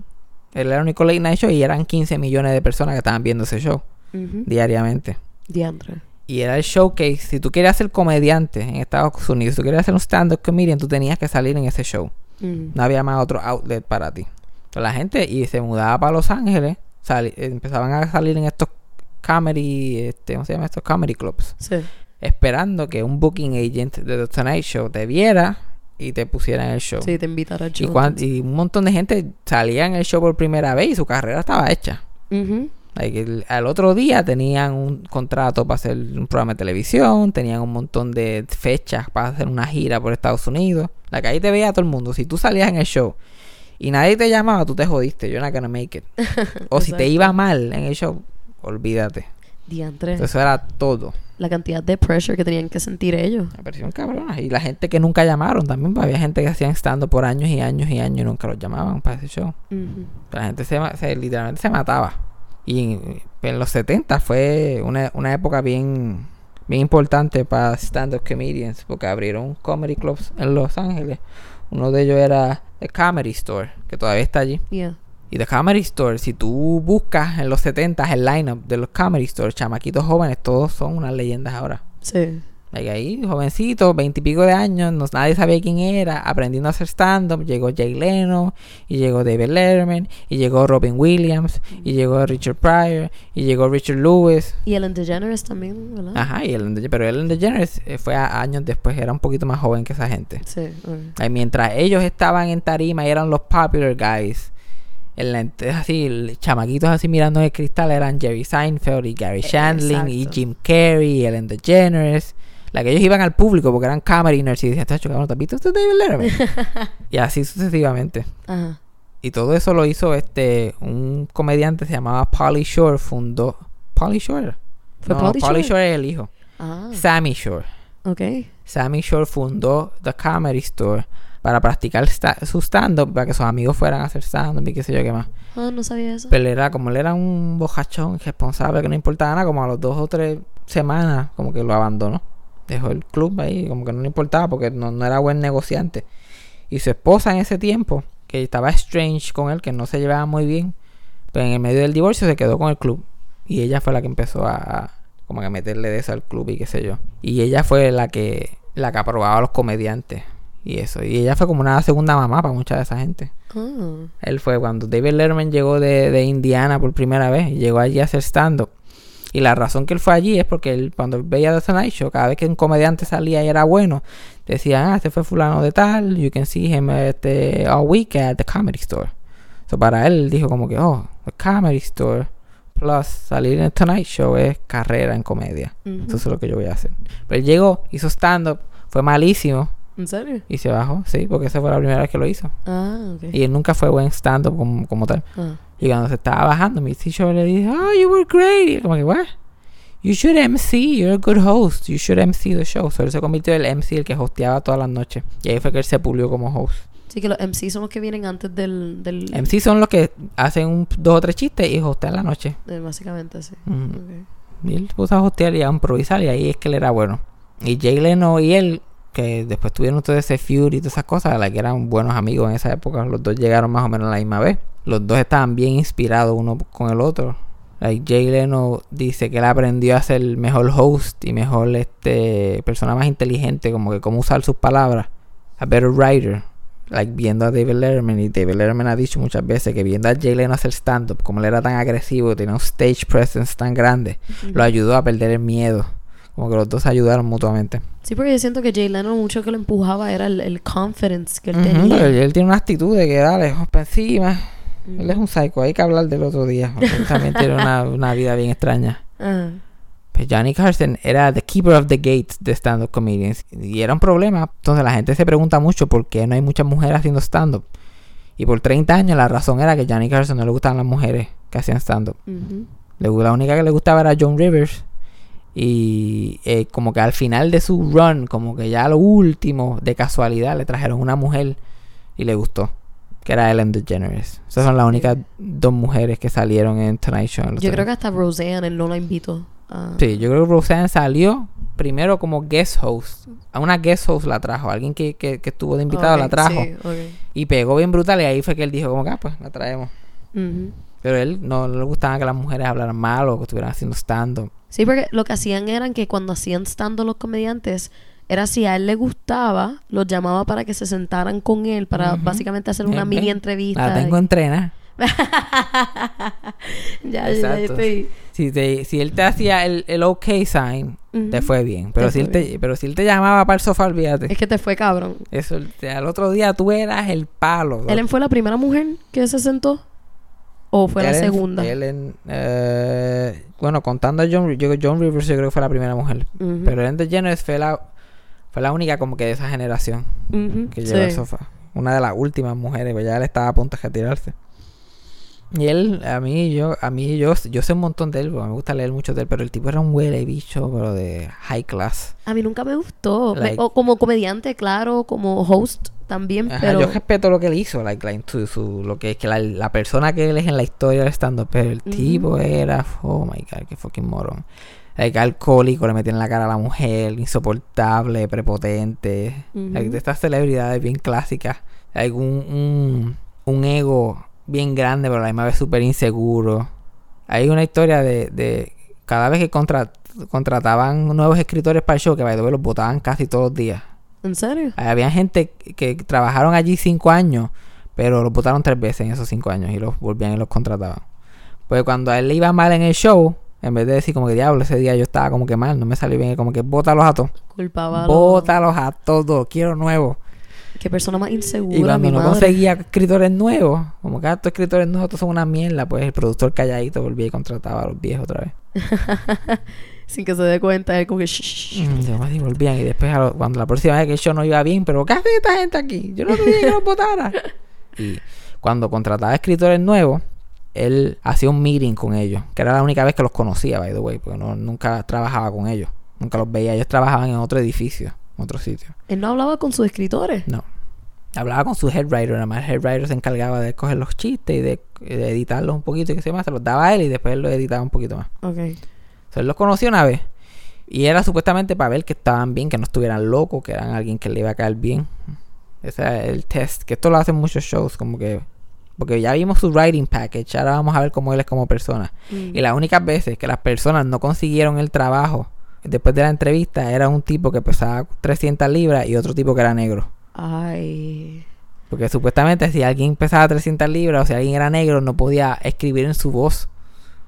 él era el único late night show y eran 15 millones de personas que estaban viendo ese show Diariamente. Diantre. Y era el showcase. Si tú querías ser comediante en Estados Unidos, si tú querías ser un stand-up comedian, tú tenías que salir en ese show. Ujú. No había más otro outlet para ti. Entonces, la gente y se mudaba para Los Ángeles, sali- empezaban a salir en estos comedy, este, ¿cómo se llama? Estos comedy clubs, Sí. esperando que un booking agent de The Tonight Show te viera y te pusiera en el show. Sí, te invitará a y, un montón de gente salía en el show por primera vez y su carrera estaba hecha. Al otro día tenían un contrato para hacer un programa de televisión, tenían un montón de fechas para hacer una gira por Estados Unidos. La que ahí te veía todo el mundo. Si tú salías en el show y nadie te llamaba, tú te jodiste. You're not gonna make it. o si te iba mal en el show, olvídate. Eso era todo. La cantidad de pressure que tenían que sentir ellos. Me pareció un cabrón. Y la gente que nunca llamaron también. pues, había gente que hacían estando por años y años y años y nunca los llamaban para ese show. Ujú. La gente se- literalmente se mataba. Y en, en los 70 fue una, una época bien, bien importante para stand-up comedians porque abrieron comedy clubs en Los Ángeles. Uno de ellos era The Comedy Store, que todavía está allí. Yeah. Y The Comedy Store, si tú buscas en los 70 el lineup de los Comedy Store, chamaquitos jóvenes, todos son unas leyendas ahora. Sí. Ahí, jovencito, veintipico de años, no, nadie sabía quién era, aprendiendo a hacer stand-up. Llegó Jay Leno, y llegó David Letterman, y llegó Robin Williams, y llegó Richard Pryor, y llegó Richard Lewis. Y Ellen DeGeneres también, ¿verdad? Ajá, y Ellen, pero Ellen DeGeneres eh, fue a- años después, era un poquito más joven que esa gente. Sí. ok. Like, mientras ellos estaban en tarima y eran los popular guys, ent- así, el- chamaquitos así mirando el cristal eran Jerry Seinfeld y Gary Shandling y. Jim Carrey y Ellen DeGeneres. La que ellos iban al público porque eran comedy nerds y decían, "Tacho, cabrón, ¿te has visto este David Letterman?" y así sucesivamente. Ajá. Y todo eso lo hizo este un comediante se llamaba Polly Shore, fundó Polly Shore. ¿Fue no, Pauly Pauly Shore? Shore es el hijo. Ah. Sammy Shore. Ok. Sammy Shore fundó The Comedy Store para practicar sta- su stand-up, para que sus amigos fueran a hacer stand-up y qué sé yo qué más. Ah, no sabía eso. Pero era, como él era un bojachón irresponsable que no importaba nada, como a los dos o tres semanas, como que lo abandonó. Dejó el club ahí, como que no le importaba porque no, no era buen negociante. Y su esposa en ese tiempo, que estaba strange con él, que no se llevaba muy bien, pero en el medio del divorcio se quedó con el club. Y ella fue la que empezó a, como que meterle de eso al club y qué sé yo. Y ella fue la que, la que aprobaba a los comediantes y eso. Y ella fue como una segunda mamá para mucha de esa gente. Ah. Él fue cuando David Letterman llegó de, de Indiana por primera vez. y Llegó allí a hacer stand-up. Y la razón que él fue allí es porque él, cuando él veía The Tonight Show, cada vez que un comediante salía y era bueno, decían, ah, este fue fulano de tal, you can see him este, all week at the Comedy Store. So para él, dijo como que, oh, the Comedy Store plus salir en el Tonight Show es carrera en comedia. Eso es lo que yo voy a hacer. Pero él llegó, hizo stand-up, fue malísimo ¿En serio? y se bajó, sí, porque esa fue la primera vez que lo hizo. Ah, ok. Y él nunca fue buen stand-up como, como tal. Ah. Y cuando se estaba bajando, mi teacher le dijo, oh, you were great. Y como que, what? You should MC, you're a good host. You should MC the show. So él se convirtió en el MC, el que hosteaba todas las noches. Y ahí fue que él se pulió como host. Sí, que los MC son los que vienen antes del... del MC son los que hacen un, dos o tres chistes y hostean la noche. eh, básicamente, sí. Mm. Y él puso a hostear y a improvisar y ahí es que él era bueno. Y Jay Leno y él, que después tuvieron todo ese feud y todas esas cosas, like, eran buenos amigos en esa época. Los dos llegaron más o menos a la misma vez. Los dos estaban bien inspirados uno con el otro. Like, Jay Leno dice que él aprendió a ser mejor host y mejor este persona más inteligente, como que cómo usar sus palabras. A better writer. Like viendo a David Letterman y David Letterman ha dicho muchas veces que viendo a Jay Leno hacer stand-up, como él era tan agresivo, tenía un stage presence tan grande, lo ayudó a perder el miedo. Como que los dos se ayudaron mutuamente. Sí, porque yo siento que Jay Leno mucho que lo empujaba era el, el confidence que él tenía. él, él tiene una actitud de que dale, para encima. Él es un psycho, hay que hablar del otro día. porque él también tiene una, una vida bien extraña. Ah. Pues Johnny Carson era the keeper of the gates de stand-up comedians. Y era un problema. Entonces la gente se pregunta mucho por qué no hay muchas mujeres haciendo stand-up. Y por 30 años la razón era que Johnny Carson no le gustaban las mujeres que hacían stand-up. La única que le gustaba era John Rivers. Y eh, como que al final de su run, como que ya a lo último, de casualidad, le trajeron una mujer y le gustó. Que era Ellen DeGeneres. Esas son las únicas dos mujeres que salieron en Tonight Show. en Yo creo que hasta Roseanne él no la invitó. a- Sí, yo creo que Roseanne salió primero como guest host. A una guest host la trajo. Alguien que, que, que estuvo de invitado la trajo. sí. Y pegó bien brutal. Y ahí fue que él dijo como que, ah, pues la traemos. Pero él no, no le gustaba que las mujeres hablaran mal o que estuvieran haciendo stand-up. Sí, porque lo que hacían eran que cuando hacían stand los comediantes, era si a él le gustaba, los llamaba para que se sentaran con él, para básicamente hacer una mini entrevista. La tengo entrena. ya, ya, ya estoy. Si, te, si él te hacía el, el OK sign, te fue bien. Pero Te si, él te, pero si él te llamaba para el sofá, olvídate. Es que te fue cabrón. Eso, al otro día tú eras el palo. ¿Ellen fue la primera mujer que se sentó? ¿O fue la segunda? Ellen, eh, bueno, contando a John, yo, John Rivers, yo creo que fue la primera mujer. Pero Ellen DeGeneres fue la, fue la única como que de esa generación que sí. lleva el sofá. Una de las últimas mujeres, pues ya él estaba a punto de retirarse. Y él, a mí, yo, a mí, yo, yo sé un montón de él, porque me gusta leer mucho de él, pero el tipo era un huele bicho, pero de high class. A mí nunca me gustó. Me- o como comediante, claro, como host también, Ajá, pero... Yo respeto lo que él hizo, like, like, su, su- lo que es que la, la persona que él es en la historia del stand-up, pero el tipo era, oh my god, qué fucking morón. Like, alcohólico, le metía en la cara a la mujer, insoportable, prepotente. Like, de estas celebridades bien clásicas. Un, un, un ego bien grande, pero a la misma vez súper inseguro. Hay una historia de, de cada vez que contra- contrataban nuevos escritores para el show, que by the way, los votaban casi todos los días. ¿En serio? Había gente que trabajaron allí cinco años, pero los votaron tres veces en esos cinco años y los volvían y los contrataban. Pues cuando a él le iba mal en el show, en vez de decir como que diablo, ese día yo estaba como que mal, no me salió bien, como que bótalos a todos. Culpaba Bótalos a todos, quiero nuevos. Qué persona más insegura, Y cuando mi no madre. conseguía escritores nuevos, como que "Ah, estos escritores nuevos son una mierda, pues el productor calladito volvía y contrataba a los viejos otra vez. Sin que se dé cuenta, él como que... Mm, demás, y volvían y después lo- cuando la próxima vez que el show no iba bien, pero ¿qué hace esta gente aquí? Yo no quería que los votara. y cuando contrataba escritores nuevos, él hacía un meeting con ellos, que era la única vez que los conocía, by the way, porque no, nunca trabajaba con ellos, nunca los veía, ellos trabajaban en otro edificio, en otro sitio. Él no hablaba con sus escritores. No. hablaba con su head writer, nada más el head writer se encargaba de coger los chistes y de, de editarlos un poquito y que se más, se los daba a él y después él los editaba un poquito más. Ok. O sea, él los conoció una vez. Y era supuestamente para ver que estaban bien, que no estuvieran locos, que eran alguien que le iba a caer bien. Ese era el test. Que esto lo hacen muchos shows, como que. Porque ya vimos su writing package, ahora vamos a ver cómo él es como persona. Mm. Y las únicas veces que las personas no consiguieron el trabajo después de la entrevista era un tipo que pesaba 300 libras y otro tipo que era negro. Ay. Porque supuestamente si alguien pesaba 300 libras o si alguien era negro no podía escribir en su voz.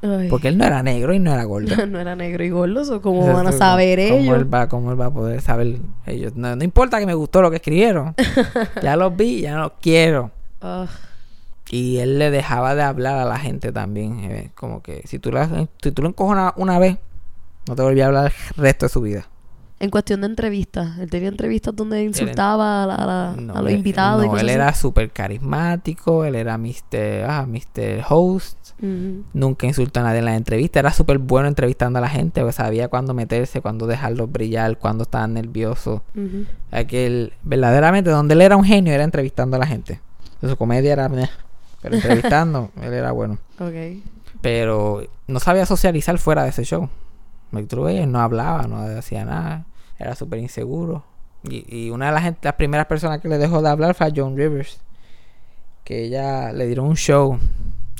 Ay. Porque él no era negro y no era gordo. no era negro y gordo, ¿o ¿cómo van a saber ¿cómo ellos? Él va, ¿Cómo él va a poder saber ellos? No, no importa que me gustó lo que escribieron. ya los vi, ya no los quiero. Ugh. Y él le dejaba de hablar a la gente también. eh, Como que si tú, la, si tú lo encojonas una vez, no te volví a hablar el resto de su vida. En cuestión de entrevistas, él tenía entrevistas donde insultaba a, la- a la- No, a los invitados y no, cosas él así. era súper carismático, él era Mr. Ah, Mr. Host. Nunca insultó a nadie en la entrevista. Era súper bueno entrevistando a la gente. pues sabía cuándo meterse, cuándo dejarlos brillar, cuándo estaban nerviosos. Aquel, verdaderamente, donde él era un genio, era entrevistando a la gente. Su comedia era... Pero entrevistando, él era bueno. Ok. Pero no sabía socializar fuera de ese show. Veías, no hablaba, no hacía nada. Era súper inseguro. Y, y una de las, gente- las primeras personas que le dejó de hablar fue a Joan Rivers. Que ella le dieron un show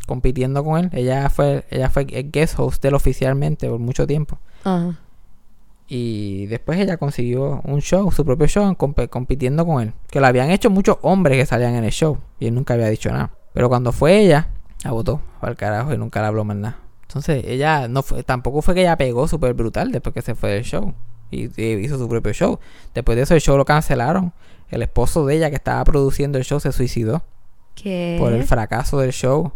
compitiendo con él. Ella fue, ella fue el guest host de él oficialmente por mucho tiempo. Ajá. Y después ella consiguió un show, su propio show, comp- compitiendo con él. Que lo habían hecho muchos hombres que salían en el show. Y él nunca había dicho nada. Pero cuando fue ella, la votó al carajo y nunca le habló más nada. Entonces ella no fue, tampoco fue que ella pegó súper brutal después que se fue del show. Y, y hizo su propio show. Después de eso el show lo cancelaron. El esposo de ella que estaba produciendo el show se suicidó ¿Qué? por el fracaso del show.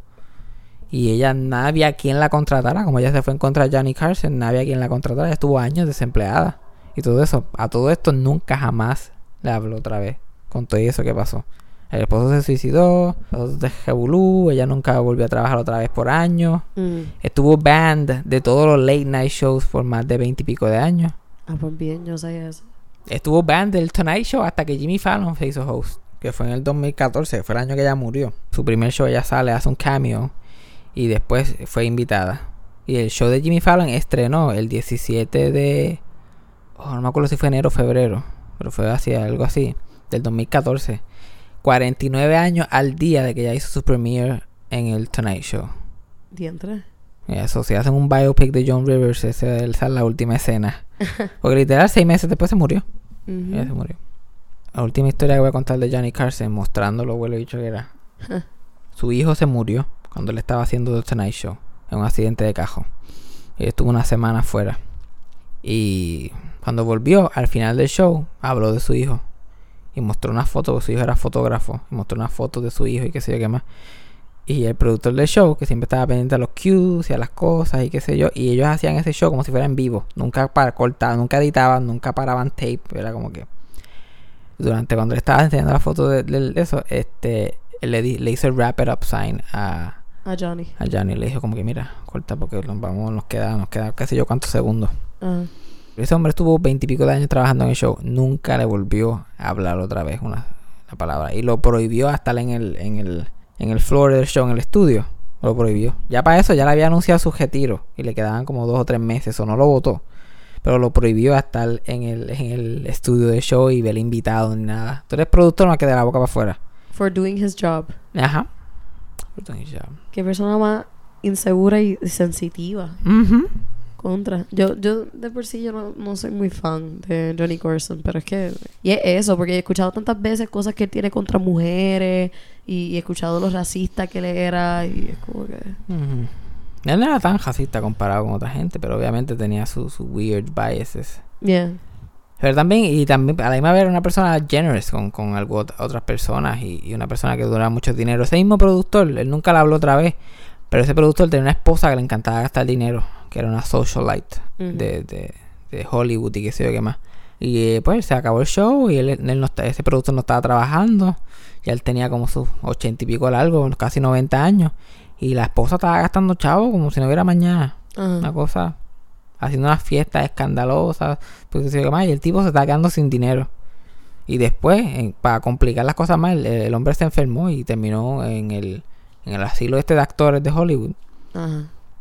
Y ella, nadie había quien la contratara. Como ella se fue en contra de Johnny Carson, nadie había quien la contratara. Ella estuvo años desempleada. Y todo eso. A todo esto nunca jamás le habló otra vez. Con todo eso que pasó. El esposo se suicidó. De Jebulú. Ella nunca volvió a trabajar otra vez por años. Mm. Estuvo banned de todos los late night shows por más de veinte y pico de años. Ah, pues bien, yo sé eso. Estuvo banned del Tonight Show hasta que Jimmy Fallon se hizo host. Que fue en el 2014, fue el año que ella murió. Su primer show ella sale, hace un cameo. Y después fue invitada. Y el show de Jimmy Fallon estrenó el 17 de... Oh, no me acuerdo si fue enero o febrero. Pero fue así, algo así. Del 2014. 49 años al día de que ella hizo su premiere en el Tonight Show. Diantre. Eso, si hacen un biopic de John Rivers, esa esa es la última escena. Porque literal, seis meses después se murió. Ujú. Ella se murió. La última historia que voy a contar de Johnny Carson, mostrando lo huele bicho que era. Su hijo se murió cuando le estaba haciendo The Tonight Show en un accidente de cajo. Y estuvo una semana fuera. Y cuando volvió, al final del show, habló de su hijo. Y mostró una foto, porque su hijo era fotógrafo. Y mostró una foto de su hijo y qué sé yo qué más. Y el productor del show, que siempre estaba pendiente a los cues y a las cosas y qué sé yo. Y ellos hacían ese show como si fuera en vivo. Nunca para cortaban, nunca editaban, nunca paraban tape. Era como que. Durante cuando le estaba enseñando la foto de, de- de eso, este. él le, di- le hizo el wrap it up sign a, A Johnny. a Johnny. Le dijo como que mira, corta porque nos vamos, nos queda, nos queda qué sé yo cuántos segundos. Ah. Ese hombre estuvo veintipico de años trabajando en el show. Nunca le volvió a hablar otra vez una, una palabra. Y lo prohibió hasta en el, en el, en el floor del show, en el estudio. Lo prohibió. Ya para eso ya le había anunciado su retiro. Y le quedaban como dos o tres meses. O no lo votó. Pero lo prohibió a estar en el, en el estudio del show y ver invitado ni nada. Tú eres productor, no que de la boca para afuera. For doing his job. Ajá. Qué persona más insegura y sensitiva. Contra. Yo, yo de por sí yo no, no soy muy fan de Johnny Carson, pero es que... Y es eso, porque he escuchado tantas veces cosas que él tiene contra mujeres y, y he escuchado lo racista que él era y es como que... Él no era tan racista comparado con otra gente, pero obviamente tenía sus su weird biases. Yeah. Pero también, y también a la misma vez era una persona generous con, con algo, otras personas y, y una persona que duraba mucho dinero. Ese mismo productor, él nunca le habló otra vez, pero ese productor tenía una esposa que le encantaba gastar dinero, que era una socialite de, de, de Hollywood y qué sé yo qué más. Y eh, pues se acabó el show y él, él no, ese productor no estaba trabajando. Ya él tenía como sus ochenta y pico largos, casi 90 años. Y la esposa estaba gastando chavo como si no hubiera mañana una cosa haciendo unas fiestas escandalosas pues y el tipo se está quedando sin dinero Y después, en- para complicar las cosas más, el, el hombre se enfermó y terminó en el, en el asilo este de actores de Hollywood.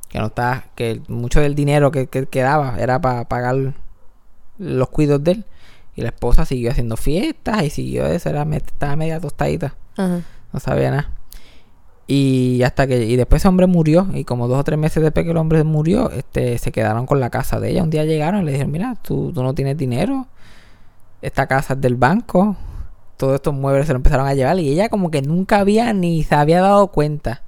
Que no está, que mucho del dinero que, que quedaba era para pagar los cuidos de él. Y la esposa siguió haciendo fiestas y siguió eso, era, estaba media tostadita, Ajá. no sabía nada. Y hasta que, y después ese hombre murió, y como dos o tres meses después que el hombre murió, este, se quedaron con la casa de ella. Un día llegaron y le dijeron, mira, tú, tú no tienes dinero, esta casa es del banco, todos estos muebles se lo empezaron a llevar, y ella como que nunca había ni se había dado cuenta.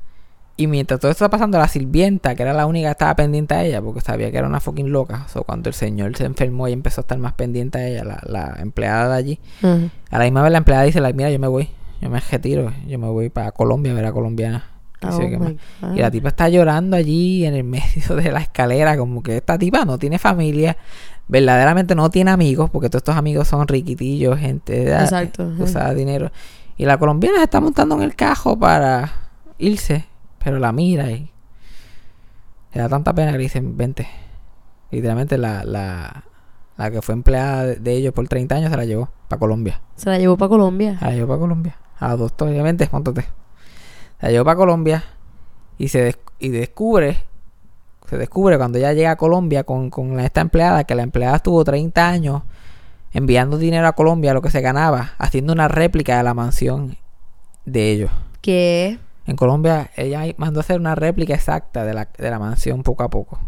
Y mientras todo esto estaba pasando, la sirvienta, que era la única que estaba pendiente a ella, porque sabía que era una fucking loca. O cuando el señor se enfermó, y empezó a estar más pendiente a ella, la, la empleada de allí. Ajá. A la misma vez la empleada dice, mira, yo me voy, yo me retiro, yo me voy para Colombia a ver a colombiana. Oh. Y la tipa está llorando allí en el medio de la escalera, como que esta tipa no tiene familia, verdaderamente no tiene amigos, porque todos estos amigos son riquitillos, gente de edad, Exacto, ajá. usada dinero. Y la colombiana se está montando en el cajo para irse, pero la mira y le da tanta pena que le dicen, vente. Literalmente la, la, la que fue empleada de, ellos por 30 años se la llevó para Colombia. Se la llevó para Colombia. Se la llevó para Colombia. A la doctora, obviamente, montate. Se la llevó para Colombia y se des- y descubre, se descubre cuando ella llega a Colombia con, con la- esta empleada, que la empleada estuvo 30 años enviando dinero a Colombia, lo que se ganaba, haciendo una réplica de la mansión de ellos. ¿Qué? En Colombia, ella mandó a hacer una réplica exacta de la, de la mansión poco a poco.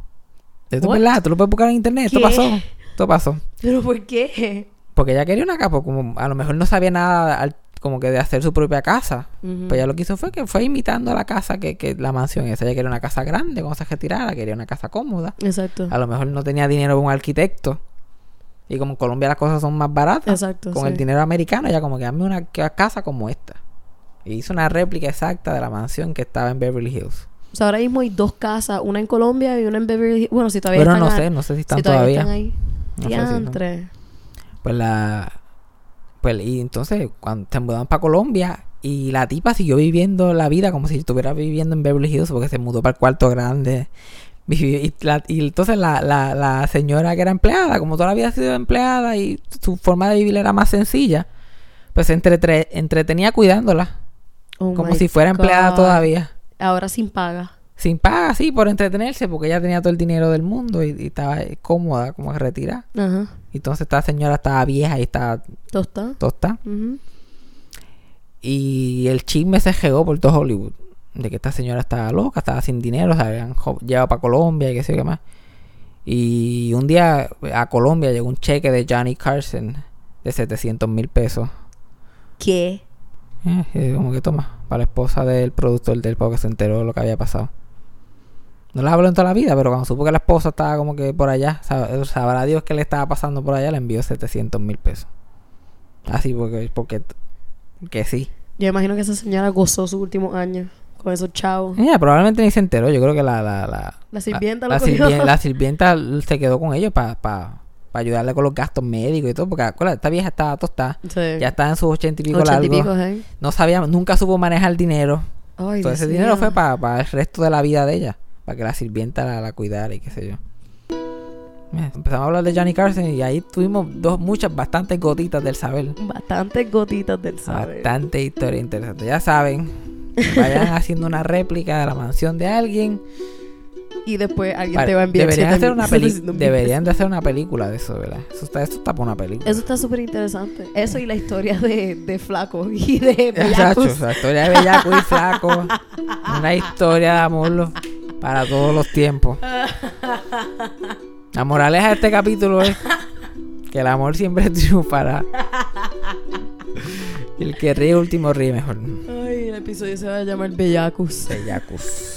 Esto es verdad, tú lo puedes buscar en internet, esto pasó. Esto pasó. ¿Pero por qué? Porque ella quería una casa, porque como a lo mejor no sabía nada como que de hacer su propia casa. Ujú. Pues ella lo que hizo fue que fue imitando a la casa que, que la mansión esa. Ella quería una casa grande cuando se retirara, quería una casa cómoda. Exacto. A lo mejor no tenía dinero para un arquitecto. Y como en Colombia las cosas son más baratas, Exacto. con sí. el dinero americano, ella como que dame una ca- casa como esta. Hizo una réplica exacta de la mansión que estaba en Beverly Hills. O sea, ahora mismo hay dos casas, una en Colombia y una en Beverly Hills. Bueno, si todavía Pero están no sé, no sé si están si todavía, todavía. están ahí. No sé si están. Diantre. Pues la. Pues, y entonces, cuando se mudaron para Colombia, y la tipa siguió viviendo la vida como si estuviera viviendo en Beverly Hills, porque se mudó para el cuarto grande. Y, la- y entonces la, la, la señora que era empleada, como toda la vida ha sido empleada y su forma de vivir era más sencilla, pues se entretenía cuidándola, Oh como si fuera empleada todavía. Ahora sin paga. Sin paga, sí, por entretenerse, porque ella tenía todo el dinero del mundo y, y estaba eh, cómoda, como retirada. Ajá. Y entonces esta señora estaba vieja y estaba ¿Tosta? tosta. Y el chisme se regó por todo Hollywood. De que esta señora estaba loca, estaba sin dinero, se habían llevado para Colombia y qué sé yo qué más. Y un día a Colombia llegó un cheque de Johnny Carson de 700 mil pesos. ¿Qué? Eh, eh, como que toma, para la esposa del productor del porque se enteró de lo que había pasado. No la habló en toda la vida, pero cuando supo que la esposa estaba como que por allá, sab- sabrá Dios qué le estaba pasando por allá, le envió 700 mil pesos. Así porque, porque, que sí. Yo imagino que esa señora gozó sus últimos años con esos chavos. Probablemente ni se enteró. Yo creo que la, la, la, La sirvienta la, lo la cogió. sirvien- la sirvienta se quedó con ellos para pa, pa ayudarle con los gastos médicos y todo. Porque acuérdate, esta vieja estaba tostada. Sí. Ya estaba en sus ochenta y pico largos. pico, ¿eh? No sabía, nunca supo manejar dinero. Ay, Todo ese Dios dinero fue para el resto de la vida de ella. Para que la sirvienta la, la cuidara y qué sé yo. Empezamos a hablar de Johnny Carson y ahí tuvimos dos, muchas, bastantes gotitas del saber. Bastantes gotitas del saber. Bastante historia interesante. Ya saben, vayan haciendo una réplica de la mansión de alguien. Y después alguien Vale, te va a enviar deberían, 7,000, hacer una peli- 700,000 deberían de hacer una película de eso, ¿verdad? Eso está, eso está para una película. Eso está súper interesante. Eso y la historia de, de Flaco y de Exacto, Bellacus. la historia de Bellaco y Flaco. Una historia de amor para todos los tiempos. La moraleja de este capítulo es que el amor siempre triunfará. Y el que ríe último ríe mejor. Ay, el episodio se va a llamar Bellacus. Bellacus.